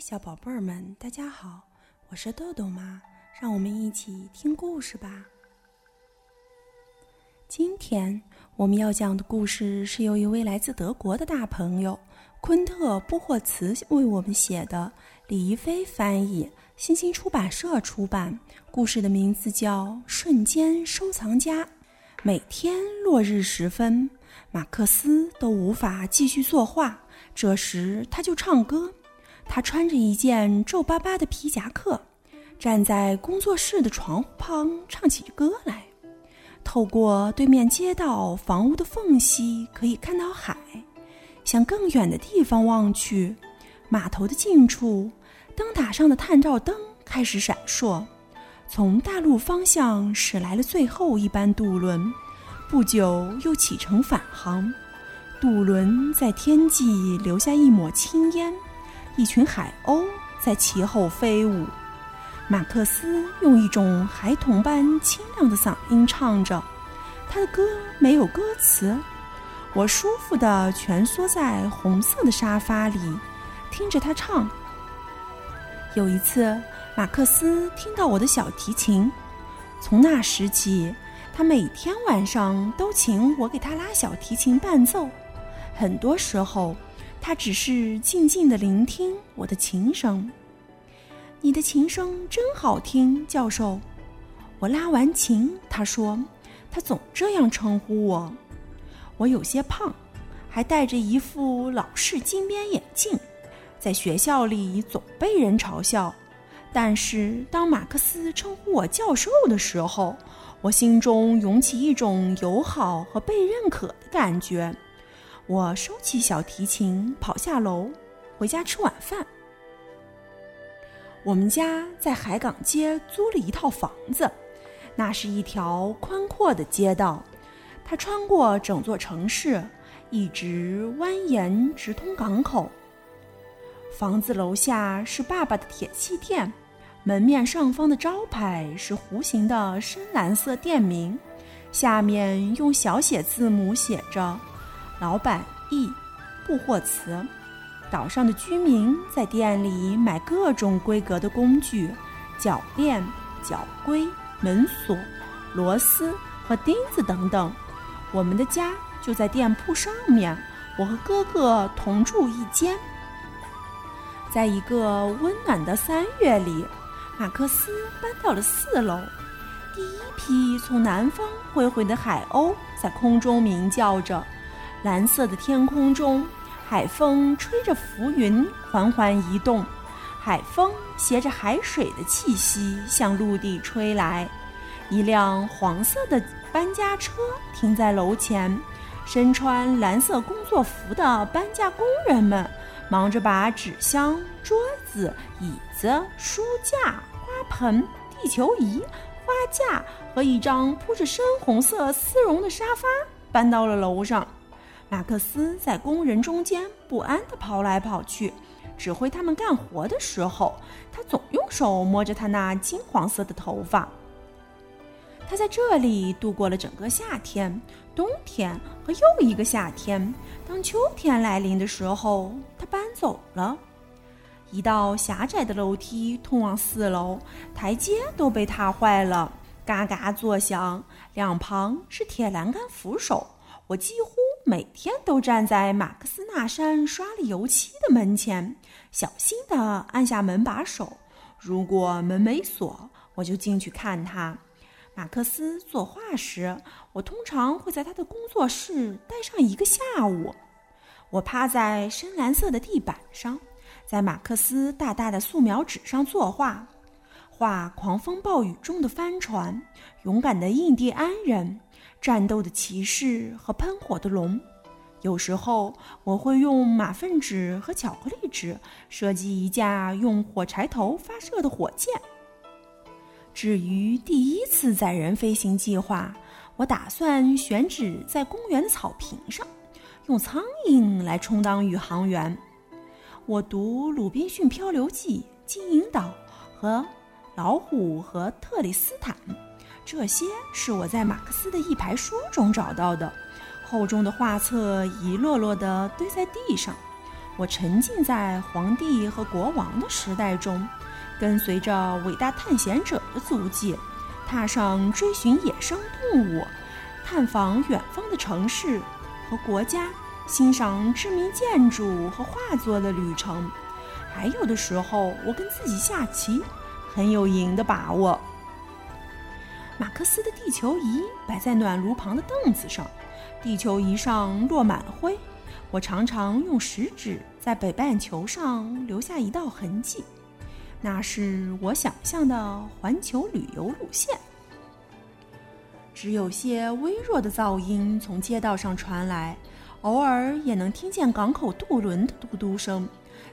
小宝贝儿们，大家好，我是豆豆妈，让我们一起听故事吧。今天我们要讲的故事是由一位来自德国的大朋友昆特·布霍茨为我们写的，李一飞翻译，新星出版社出版。故事的名字叫《瞬间收藏家》。每天落日时分，马克思都无法继续作画，这时他就唱歌。他穿着一件皱巴巴的皮夹克，站在工作室的窗户旁唱起歌来。透过对面街道房屋的缝隙，可以看到海。向更远的地方望去，码头的近处，灯塔上的探照灯开始闪烁。从大陆方向驶来了最后一班渡轮，不久又启程返航。渡轮在天际留下一抹青烟。一群海鸥在其后飞舞，马克思用一种孩童般清亮的嗓音唱着，他的歌没有歌词。我舒服地蜷缩在红色的沙发里，听着他唱。有一次，马克思听到我的小提琴，从那时起，他每天晚上都请我给他拉小提琴伴奏。很多时候。他只是静静的聆听我的琴声。你的琴声真好听，教授。我拉完琴，他说，他总这样称呼我。我有些胖，还戴着一副老式金边眼镜，在学校里总被人嘲笑。但是当马克思称呼我教授的时候，我心中涌起一种友好和被认可的感觉。我收起小提琴，跑下楼，回家吃晚饭。我们家在海港街租了一套房子，那是一条宽阔的街道，它穿过整座城市，一直蜿蜒直通港口。房子楼下是爸爸的铁器店，门面上方的招牌是弧形的深蓝色店名，下面用小写字母写着。老板易布霍茨，岛上的居民在店里买各种规格的工具，铰链、脚规、门锁、螺丝和钉子等等。我们的家就在店铺上面，我和哥哥同住一间。在一个温暖的三月里，马克思搬到了四楼。第一批从南方飞回的海鸥在空中鸣叫着。蓝色的天空中，海风吹着浮云缓缓移动，海风携着海水的气息向陆地吹来。一辆黄色的搬家车停在楼前，身穿蓝色工作服的搬家工人们忙着把纸箱、桌子、椅子、书架、花盆、地球仪、花架和一张铺着深红色丝绒的沙发搬到了楼上。马克思在工人中间不安地跑来跑去，指挥他们干活的时候，他总用手摸着他那金黄色的头发。他在这里度过了整个夏天、冬天和又一个夏天。当秋天来临的时候，他搬走了。一道狭窄的楼梯通往四楼，台阶都被踏坏了，嘎嘎作响。两旁是铁栏杆扶手。我几乎每天都站在马克思那扇刷了油漆的门前，小心地按下门把手。如果门没锁，我就进去看他。马克思作画时，我通常会在他的工作室待上一个下午。我趴在深蓝色的地板上，在马克思大大的素描纸上作画，画狂风暴雨中的帆船，勇敢的印第安人。战斗的骑士和喷火的龙，有时候我会用马粪纸和巧克力纸设计一架用火柴头发射的火箭。至于第一次载人飞行计划，我打算选址在公园草坪上，用苍蝇来充当宇航员。我读《鲁滨逊漂流记》《金银岛》和《老虎和特里斯坦》。这些是我在马克思的一排书中找到的，厚重的画册一摞摞地堆在地上。我沉浸在皇帝和国王的时代中，跟随着伟大探险者的足迹，踏上追寻野生动物、探访远方的城市和国家、欣赏知名建筑和画作的旅程。还有的时候，我跟自己下棋，很有赢的把握。马克思的地球仪摆在暖炉旁的凳子上，地球仪上落满了灰。我常常用食指在北半球上留下一道痕迹，那是我想象的环球旅游路线。只有些微弱的噪音从街道上传来，偶尔也能听见港口渡轮的嘟嘟声。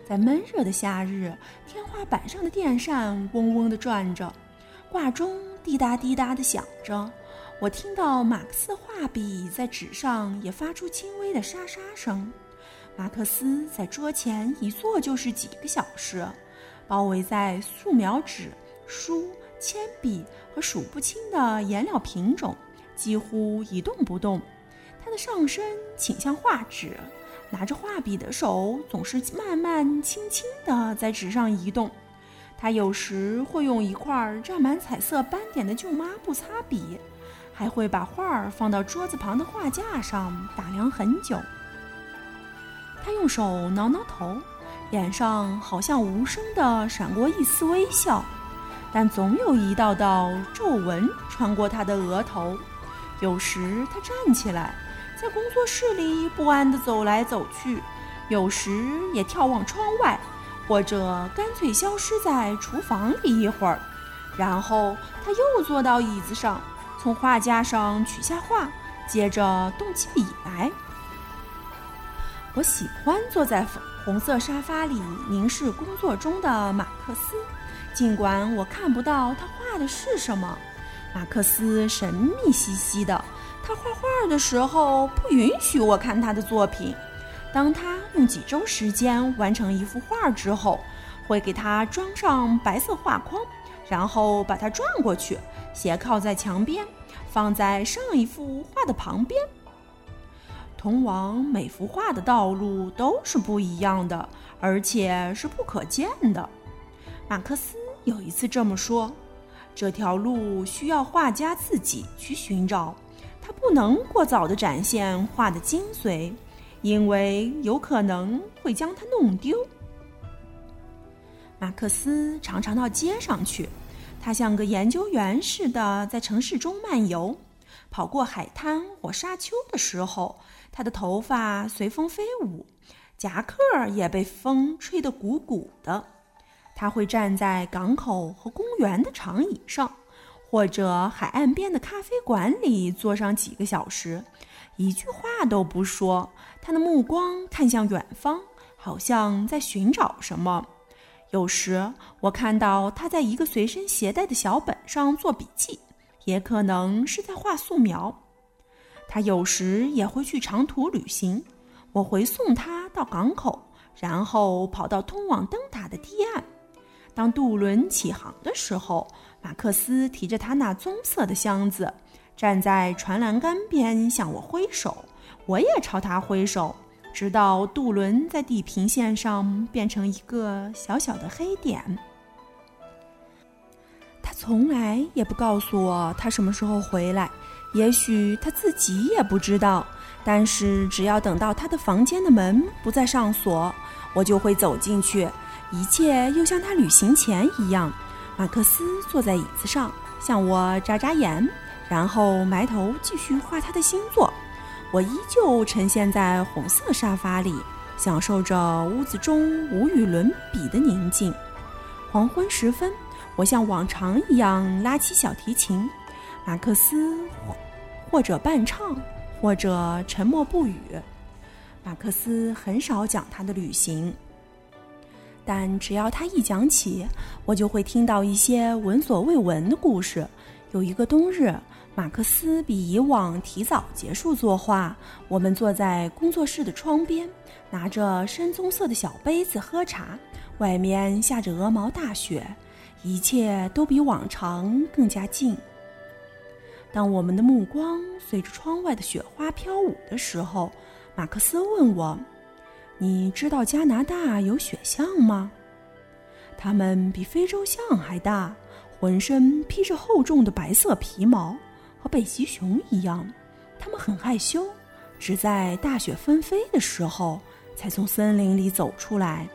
在闷热的夏日，天花板上的电扇嗡嗡地转着，挂钟滴答滴答地响着。我听到马克思画笔在纸上也发出轻微的沙沙声。马克思在桌前一坐就是几个小时，包围在素描纸、书、铅笔和数不清的颜料品种，几乎一动不动。他的上身倾向画纸。拿着画笔的手总是慢慢、轻轻地在纸上移动。他有时会用一块沾满彩色斑点的旧抹布擦笔，还会把画儿放到桌子旁的画架上打量很久。他用手挠挠头，脸上好像无声地闪过一丝微笑，但总有一道道皱纹穿过他的额头。有时他站起来。在工作室里不安地走来走去，有时也眺望窗外，或者干脆消失在厨房里一会儿。然后他又坐到椅子上，从画架上取下画，接着动起笔来。我喜欢坐在红色沙发里凝视工作中的马克思，尽管我看不到他画的是什么。马克思神秘兮兮的。他画画的时候不允许我看他的作品。当他用几周时间完成一幅画之后，会给他装上白色画框，然后把它转过去，斜靠在墙边，放在上一幅画的旁边。通往每幅画的道路都是不一样的，而且是不可见的。马克思有一次这么说：“这条路需要画家自己去寻找。”他不能过早地展现画的精髓，因为有可能会将它弄丢。马克思常常到街上去，他像个研究员似的在城市中漫游，跑过海滩或沙丘的时候，他的头发随风飞舞，夹克也被风吹得鼓鼓的。他会站在港口和公园的长椅上。或者海岸边的咖啡馆里坐上几个小时，一句话都不说，他的目光看向远方，好像在寻找什么。有时我看到他在一个随身携带的小本上做笔记，也可能是在画素描。他有时也会去长途旅行，我回送他到港口，然后跑到通往灯塔的堤岸。当渡轮起航的时候。马克思提着他那棕色的箱子，站在船栏杆边向我挥手，我也朝他挥手，直到渡轮在地平线上变成一个小小的黑点。他从来也不告诉我他什么时候回来，也许他自己也不知道。但是只要等到他的房间的门不再上锁，我就会走进去，一切又像他旅行前一样。马克思坐在椅子上，向我眨眨眼，然后埋头继续画他的星座。我依旧沉陷在红色沙发里，享受着屋子中无与伦比的宁静。黄昏时分，我像往常一样拉起小提琴，马克思或者伴唱，或者沉默不语。马克思很少讲他的旅行。但只要他一讲起，我就会听到一些闻所未闻的故事。有一个冬日，马克思比以往提早结束作画。我们坐在工作室的窗边，拿着深棕色的小杯子喝茶。外面下着鹅毛大雪，一切都比往常更加静。当我们的目光随着窗外的雪花飘舞的时候，马克思问我。你知道加拿大有雪象吗？它们比非洲象还大，浑身披着厚重的白色皮毛，和北极熊一样。它们很害羞，只在大雪纷飞的时候才从森林里走出来。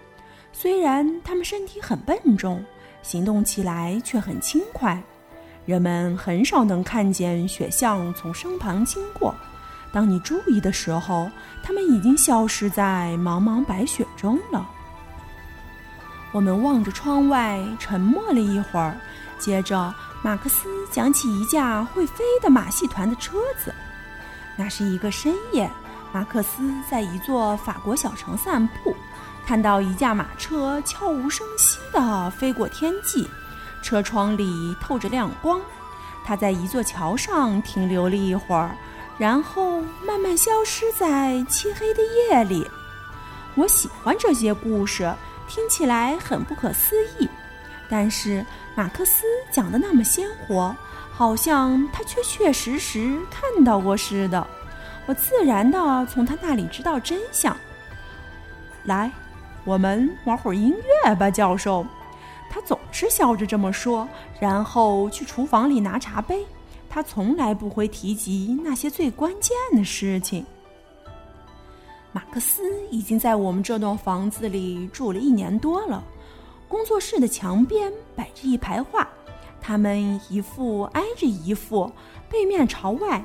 虽然它们身体很笨重，行动起来却很轻快。人们很少能看见雪象从身旁经过。当你注意的时候，它们已经消失在茫茫白雪中了。我们望着窗外，沉默了一会儿。接着，马克思讲起一架会飞的马戏团的车子。那是一个深夜，马克思在一座法国小城散步，看到一架马车悄无声息地飞过天际，车窗里透着亮光。他在一座桥上停留了一会儿。然后慢慢消失在漆黑的夜里。我喜欢这些故事，听起来很不可思议，但是马克思讲的那么鲜活，好像他确确实实看到过似的。我自然的从他那里知道真相。来，我们玩会儿音乐吧，教授。他总是笑着这么说，然后去厨房里拿茶杯。他从来不会提及那些最关键的事情。马克思已经在我们这栋房子里住了一年多了。工作室的墙边摆着一排画，它们一幅挨着一幅，背面朝外。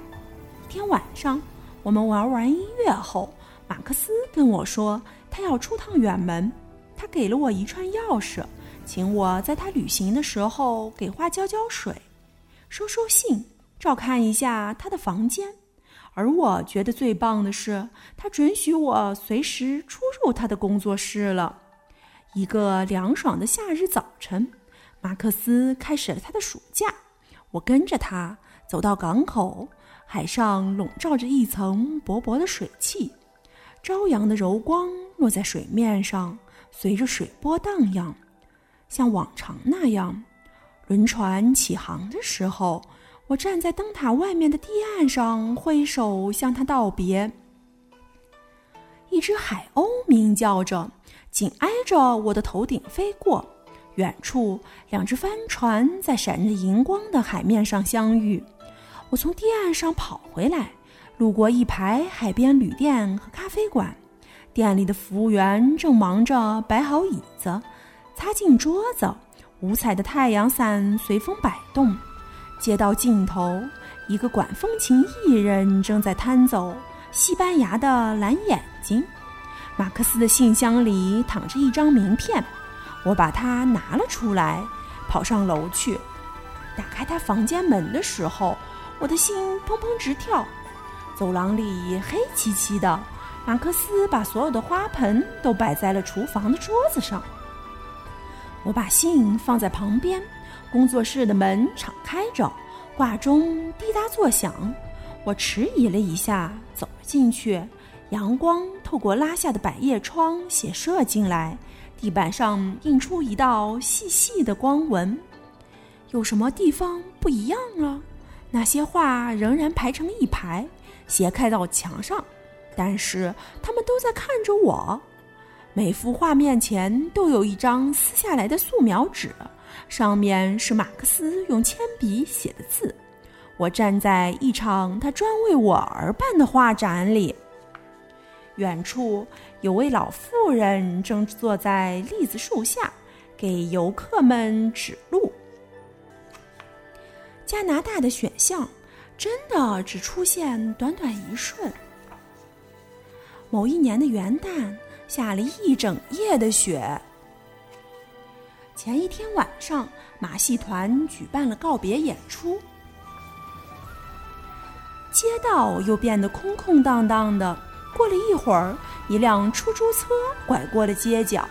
一天晚上，我们玩完音乐后，马克思跟我说他要出趟远门。他给了我一串钥匙，请我在他旅行的时候给花浇浇水，收收信。照看一下他的房间，而我觉得最棒的是，他准许我随时出入他的工作室了。一个凉爽的夏日早晨，马克思开始了他的暑假。我跟着他走到港口，海上笼罩着一层薄薄的水汽，朝阳的柔光落在水面上，随着水波荡漾，像往常那样。轮船起航的时候。我站在灯塔外面的堤岸上，挥手向他道别。一只海鸥鸣叫着，紧挨着我的头顶飞过。远处，两只帆船在闪着银光的海面上相遇。我从堤岸上跑回来，路过一排海边旅店和咖啡馆，店里的服务员正忙着摆好椅子、擦净桌子，五彩的太阳伞随风摆动。街道尽头，一个管风琴艺人正在弹奏西班牙的蓝眼睛。马克思的信箱里躺着一张名片，我把它拿了出来，跑上楼去。打开他房间门的时候，我的心砰砰直跳。走廊里黑漆漆的，马克思把所有的花盆都摆在了厨房的桌子上。我把信放在旁边。工作室的门敞开着，挂钟滴答作响。我迟疑了一下，走了进去。阳光透过拉下的百叶窗斜射进来，地板上映出一道细细的光纹。有什么地方不一样啊？那些画仍然排成一排，斜开到墙上，但是他们都在看着我。每幅画面前都有一张撕下来的素描纸。上面是马克思用铅笔写的字。我站在一场他专为我而办的画展里。远处有位老妇人正坐在栗子树下，给游客们指路。加拿大的选项真的只出现短短一瞬。某一年的元旦，下了一整夜的雪。前一天晚上，马戏团举办了告别演出，街道又变得空空荡荡的。过了一会儿，一辆出租车拐过了街角。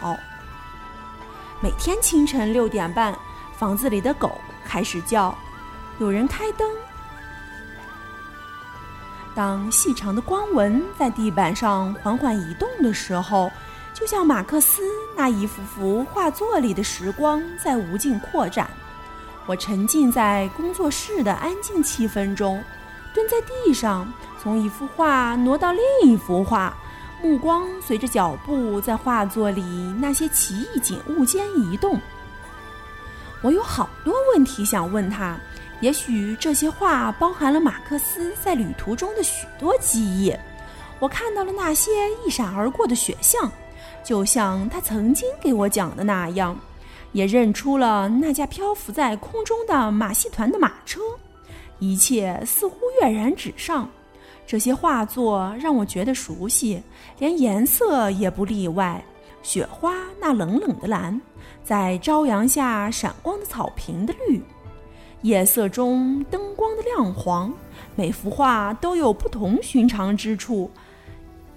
每天清晨六点半，房子里的狗开始叫，有人开灯。当细长的光纹在地板上缓缓移动的时候。就像马克思那一幅幅画作里的时光在无尽扩展，我沉浸在工作室的安静气氛中，蹲在地上，从一幅画挪到另一幅画，目光随着脚步在画作里那些奇异景物间移动。我有好多问题想问他，也许这些画包含了马克思在旅途中的许多记忆。我看到了那些一闪而过的雪像，就像他曾经给我讲的那样，也认出了那架漂浮在空中的马戏团的马车。一切似乎跃然纸上。这些画作让我觉得熟悉，连颜色也不例外。雪花那冷冷的蓝，在朝阳下闪光的草坪的绿，夜色中灯光的亮黄，每幅画都有不同寻常之处，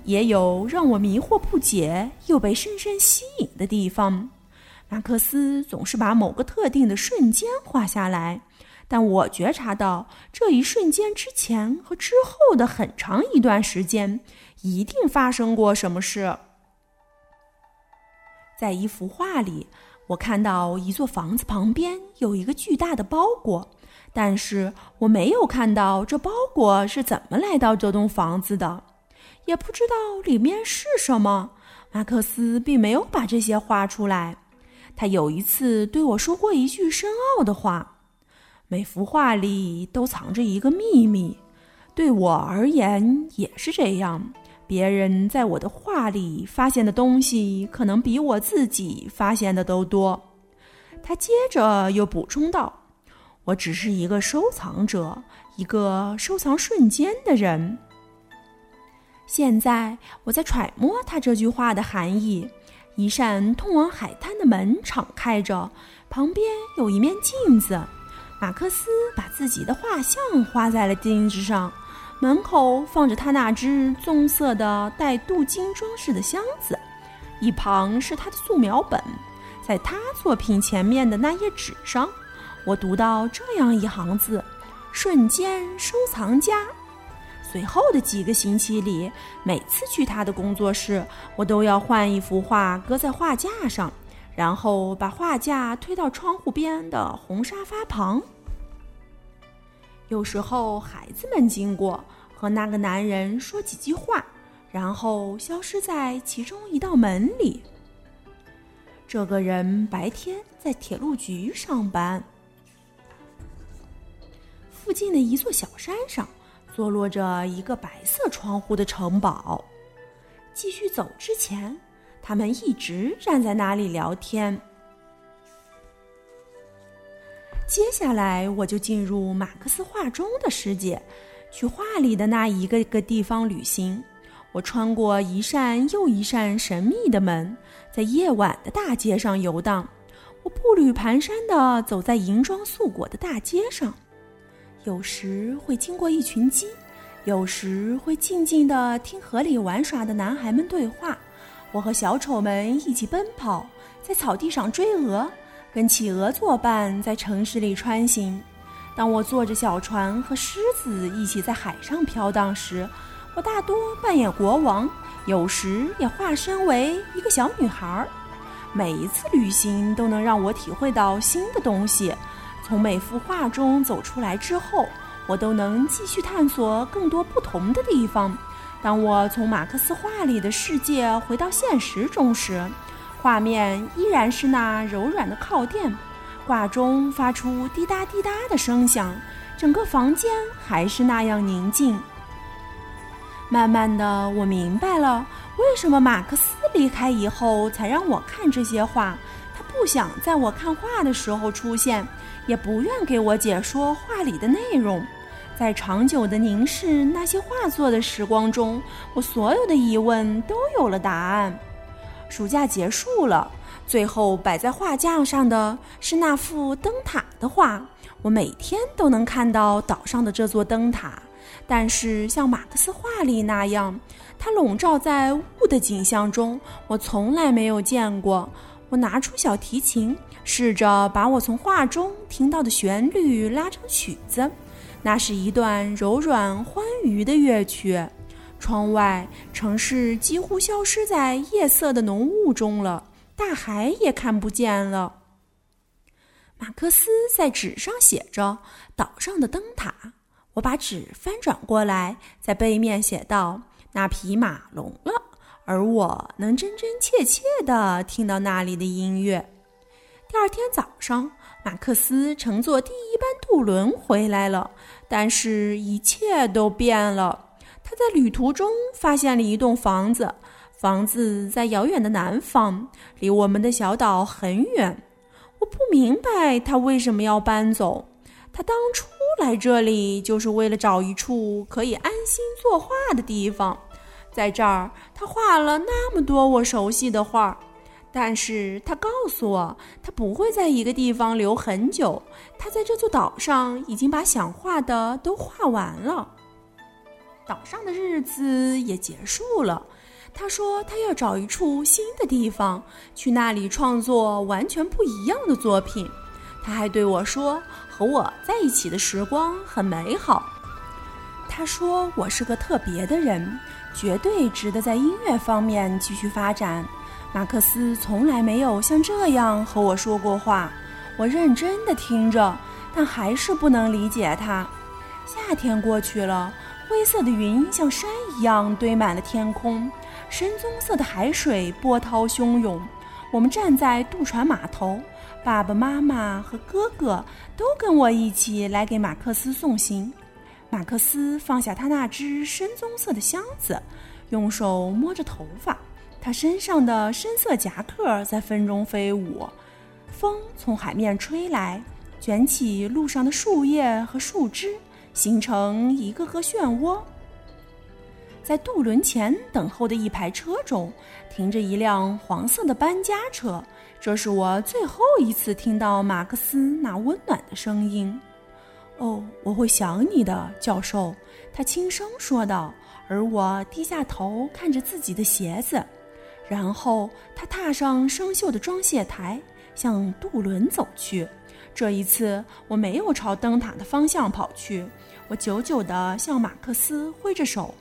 也有让我迷惑不解又被深深吸引的地方。马克思总是把某个特定的瞬间画下来。但我觉察到，这一瞬间之前和之后的很长一段时间，一定发生过什么事。在一幅画里，我看到一座房子旁边有一个巨大的包裹，但是我没有看到这包裹是怎么来到这栋房子的，也不知道里面是什么。马克思并没有把这些画出来。他有一次对我说过一句深奥的话。每幅画里都藏着一个秘密，对我而言也是这样。别人在我的画里发现的东西，可能比我自己发现的都多。他接着又补充道：“我只是一个收藏者，一个收藏瞬间的人。”现在我在揣摩他这句话的含义。一扇通往海滩的门敞开着，旁边有一面镜子。马克思把自己的画像画在了镜子上，门口放着他那只棕色的带镀金装饰的箱子，一旁是他的素描本。在他作品前面的那页纸上，我读到这样一行字：“瞬间收藏家。”随后的几个星期里，每次去他的工作室，我都要换一幅画搁在画架上。然后把画架推到窗户边的红沙发旁。有时候孩子们经过，和那个男人说几句话，然后消失在其中一道门里。这个人白天在铁路局上班。附近的一座小山上，坐落着一个白色窗户的城堡。继续走之前。他们一直站在那里聊天。接下来，我就进入马克思画中的世界，去画里的那一个个地方旅行。我穿过一扇又一扇神秘的门，在夜晚的大街上游荡。我步履蹒跚地走在银装素裹的大街上，有时会经过一群鸡，有时会静静地听河里玩耍的男孩们对话。我和小丑们一起奔跑，在草地上追鹅，跟企鹅作伴，在城市里穿行。当我坐着小船和狮子一起在海上飘荡时，我大多扮演国王，有时也化身为一个小女孩。每一次旅行都能让我体会到新的东西。从每幅画中走出来之后，我都能继续探索更多不同的地方。当我从马克思画里的世界回到现实中时，画面依然是那柔软的靠垫，挂钟发出滴答滴答的声响，整个房间还是那样宁静。慢慢的，我明白了为什么马克思离开以后才让我看这些画。他不想在我看画的时候出现，也不愿给我解说画里的内容。在长久的凝视那些画作的时光中，我所有的疑问都有了答案。暑假结束了，最后摆在画架上的是那幅灯塔的画。我每天都能看到岛上的这座灯塔，但是像马克思画里那样，它笼罩在雾的景象中，我从来没有见过。我拿出小提琴，试着把我从画中听到的旋律拉成曲子。那是一段柔软欢愉的乐曲。窗外，城市几乎消失在夜色的浓雾中了，大海也看不见了。马克思在纸上写着“岛上的灯塔”。我把纸翻转过来，在背面写道：“那匹马聋了，而我能真真切切地听到那里的音乐。第二天早上，马克思乘坐第一班渡轮回来了，但是一切都变了。他在旅途中发现了一栋房子，房子在遥远的南方，离我们的小岛很远。我不明白他为什么要搬走。他当初来这里就是为了找一处可以安心作画的地方。在这儿，他画了那么多我熟悉的画儿，但是他告诉我，他不会在一个地方留很久。他在这座岛上已经把想画的都画完了，岛上的日子也结束了。他说他要找一处新的地方，去那里创作完全不一样的作品。他还对我说，和我在一起的时光很美好。他说我是个特别的人。绝对值得在音乐方面继续发展。马克思从来没有像这样和我说过话。我认真地听着，但还是不能理解他。夏天过去了，灰色的云像山一样堆满了天空，深棕色的海水波涛汹涌。我们站在渡船码头，爸爸妈妈和哥哥都跟我一起来给马克思送行。马克思放下他那只深棕色的箱子，用手摸着头发。他身上的深色夹克在风中飞舞，风从海面吹来，卷起路上的树叶和树枝，形成一个个漩涡。在渡轮前等候的一排车中，停着一辆黄色的搬家车。这是我最后一次听到马克思那温暖的声音。哦，我会想你的，教授。”他轻声说道。而我低下头看着自己的鞋子，然后他踏上生锈的装卸台，向渡轮走去。这一次，我没有朝灯塔的方向跑去，我久久地向马克思挥着手。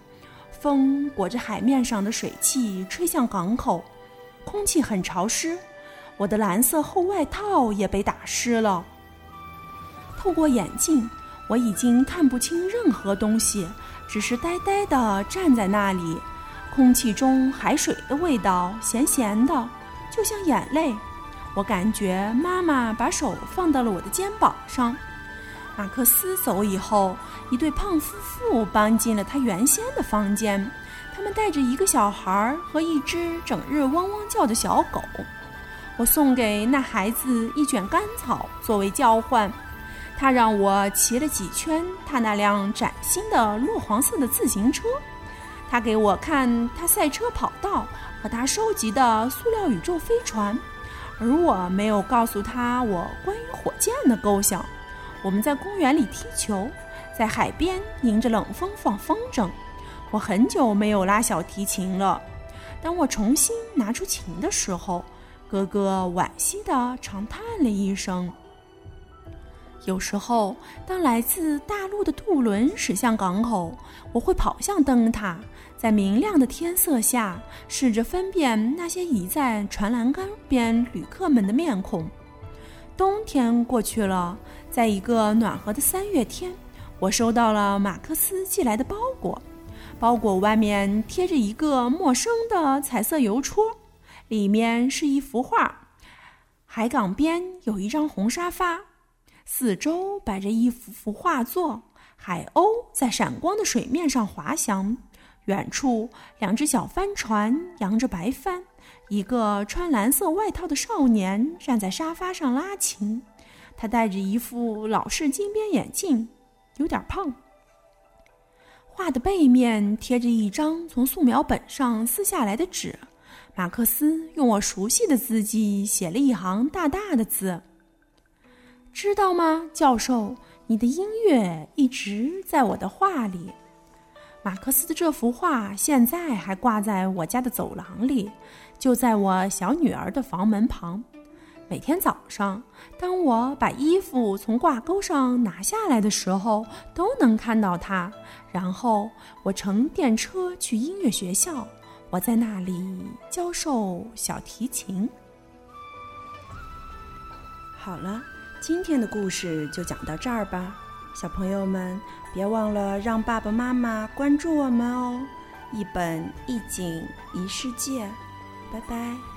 风裹着海面上的水汽吹向港口，空气很潮湿，我的蓝色厚外套也被打湿了。透过眼镜，我已经看不清任何东西，只是呆呆地站在那里。空气中海水的味道咸咸的，就像眼泪。我感觉妈妈把手放到了我的肩膀上。马克思走以后，一对胖夫妇搬进了他原先的房间，他们带着一个小孩和一只整日汪汪叫的小狗。我送给那孩子一卷干草作为交换。他让我骑了几圈他那辆崭新的落黄色的自行车，他给我看他赛车跑道和他收集的塑料宇宙飞船，而我没有告诉他我关于火箭的构想。我们在公园里踢球，在海边迎着冷风放风筝。我很久没有拉小提琴了。当我重新拿出琴的时候，哥哥惋惜地长叹了一声。有时候，当来自大陆的渡轮驶向港口，我会跑向灯塔，在明亮的天色下，试着分辨那些倚在船栏杆边旅客们的面孔。冬天过去了，在一个暖和的三月天，我收到了马克思寄来的包裹，包裹外面贴着一个陌生的彩色邮戳，里面是一幅画，海港边有一张红沙发。四周摆着一幅幅画作，海鸥在闪光的水面上滑翔。远处，两只小帆船扬着白帆。一个穿蓝色外套的少年站在沙发上拉琴，他戴着一副老式金边眼镜，有点胖。画的背面贴着一张从素描本上撕下来的纸，马克思用我熟悉的字迹写了一行大大的字。知道吗，教授？你的音乐一直在我的画里。马克思的这幅画现在还挂在我家的走廊里，就在我小女儿的房门旁。每天早上，当我把衣服从挂钩上拿下来的时候，都能看到它。然后我乘电车去音乐学校，我在那里教授小提琴。好了。今天的故事就讲到这儿吧，小朋友们别忘了让爸爸妈妈关注我们哦。一本一景一世界。拜拜。